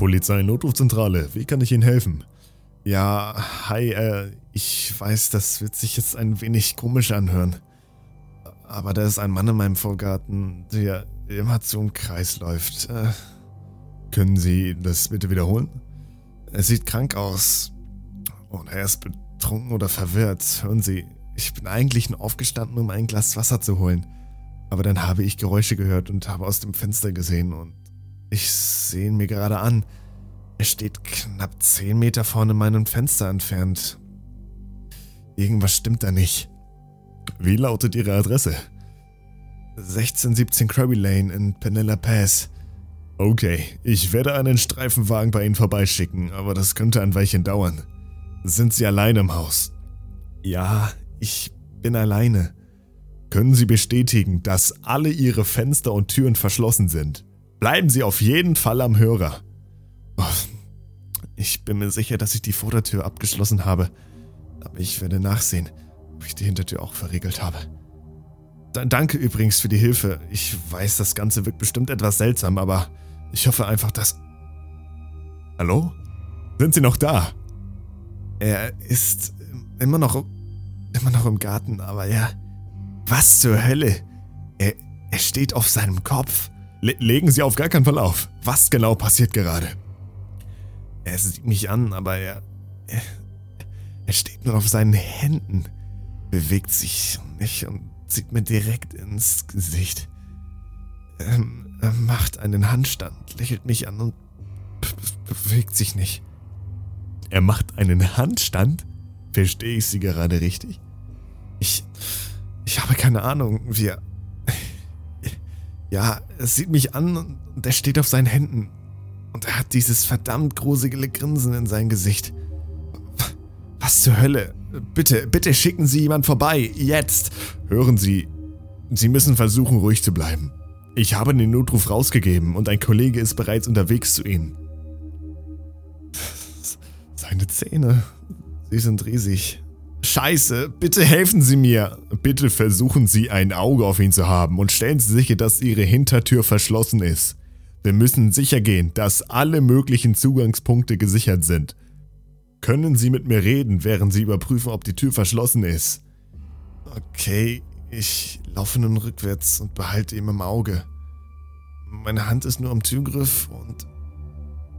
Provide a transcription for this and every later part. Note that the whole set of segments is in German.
Polizei Notrufzentrale, wie kann ich Ihnen helfen? Ja, hi, äh, ich weiß, das wird sich jetzt ein wenig komisch anhören. Aber da ist ein Mann in meinem Vorgarten, der immer zum Kreis läuft. Äh, können Sie das bitte wiederholen? Er sieht krank aus. Und er ist betrunken oder verwirrt. Hören Sie, ich bin eigentlich nur aufgestanden, um ein Glas Wasser zu holen. Aber dann habe ich Geräusche gehört und habe aus dem Fenster gesehen und ich sehe ihn mir gerade an. Er steht knapp 10 Meter vorne meinem Fenster entfernt. Irgendwas stimmt da nicht. Wie lautet Ihre Adresse? 1617 Krabby Lane in Penella Pass. Okay, ich werde einen Streifenwagen bei Ihnen vorbeischicken, aber das könnte ein Weilchen dauern. Sind Sie allein im Haus? Ja, ich bin alleine. Können Sie bestätigen, dass alle Ihre Fenster und Türen verschlossen sind? Bleiben Sie auf jeden Fall am Hörer. Oh, ich bin mir sicher, dass ich die Vordertür abgeschlossen habe. Aber ich werde nachsehen, ob ich die Hintertür auch verriegelt habe. Danke übrigens für die Hilfe. Ich weiß, das Ganze wirkt bestimmt etwas seltsam, aber ich hoffe einfach, dass... Hallo? Sind Sie noch da? Er ist immer noch, immer noch im Garten, aber ja. Was zur Hölle? Er, er steht auf seinem Kopf. Le legen Sie auf gar keinen Fall auf. Was genau passiert gerade? Er sieht mich an, aber er, er, er steht nur auf seinen Händen, bewegt sich nicht und sieht mir direkt ins Gesicht. Er, er macht einen Handstand, lächelt mich an und bewegt sich nicht. Er macht einen Handstand? Verstehe ich Sie gerade richtig? Ich, ich habe keine Ahnung, wie er, ja, er sieht mich an und er steht auf seinen Händen. Und er hat dieses verdammt gruselige Grinsen in sein Gesicht. Was zur Hölle? Bitte, bitte schicken Sie jemand vorbei. Jetzt. Hören Sie, Sie müssen versuchen, ruhig zu bleiben. Ich habe den Notruf rausgegeben und ein Kollege ist bereits unterwegs zu Ihnen. Seine Zähne, sie sind riesig. Scheiße, bitte helfen Sie mir. Bitte versuchen Sie ein Auge auf ihn zu haben und stellen Sie sicher, dass Ihre Hintertür verschlossen ist. Wir müssen sicher gehen, dass alle möglichen Zugangspunkte gesichert sind. Können Sie mit mir reden, während Sie überprüfen, ob die Tür verschlossen ist? Okay, ich laufe nun rückwärts und behalte ihn im Auge. Meine Hand ist nur am Türgriff und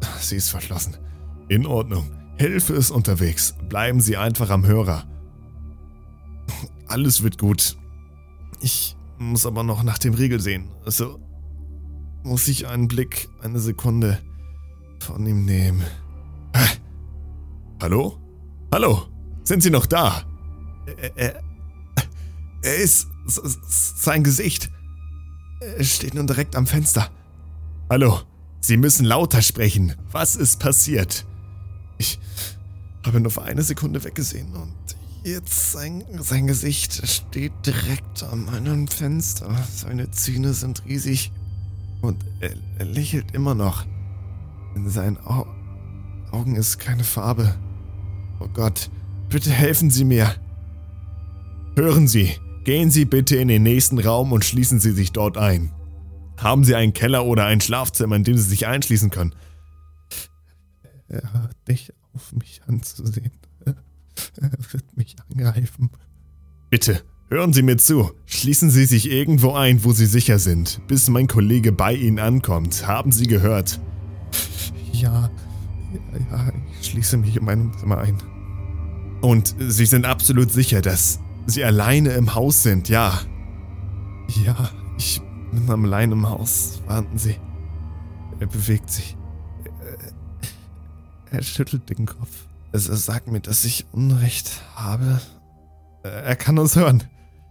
sie ist verschlossen. In Ordnung. Hilfe ist unterwegs. Bleiben Sie einfach am Hörer. Alles wird gut. Ich muss aber noch nach dem Riegel sehen. Also muss ich einen Blick, eine Sekunde von ihm nehmen. Hä? Hallo? Hallo? Sind Sie noch da? Er, er, er ist sein Gesicht. Er steht nun direkt am Fenster. Hallo? Sie müssen lauter sprechen. Was ist passiert? Ich habe nur für eine Sekunde weggesehen und Jetzt sein, sein Gesicht steht direkt an meinem Fenster. Seine Zähne sind riesig und er, er lächelt immer noch. In seinen Au Augen ist keine Farbe. Oh Gott, bitte helfen Sie mir. Hören Sie, gehen Sie bitte in den nächsten Raum und schließen Sie sich dort ein. Haben Sie einen Keller oder ein Schlafzimmer, in dem Sie sich einschließen können? Er hört nicht auf, mich anzusehen. Er wird mich angreifen. Bitte, hören Sie mir zu. Schließen Sie sich irgendwo ein, wo Sie sicher sind, bis mein Kollege bei Ihnen ankommt. Haben Sie gehört? Ja, ja, ja, ich schließe mich in meinem Zimmer ein. Und Sie sind absolut sicher, dass Sie alleine im Haus sind, ja? Ja, ich bin allein im Haus. Warten Sie. Er bewegt sich. Er, schüttelt den Kopf. Es sagt mir, dass ich Unrecht habe. Er kann uns hören.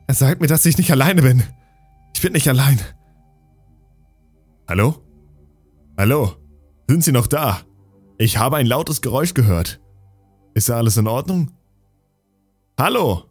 Er sagt mir, dass ich nicht alleine bin. Ich bin nicht allein. Hallo? Hallo? Sind Sie noch da? Ich habe ein lautes Geräusch gehört. Ist da alles in Ordnung? Hallo?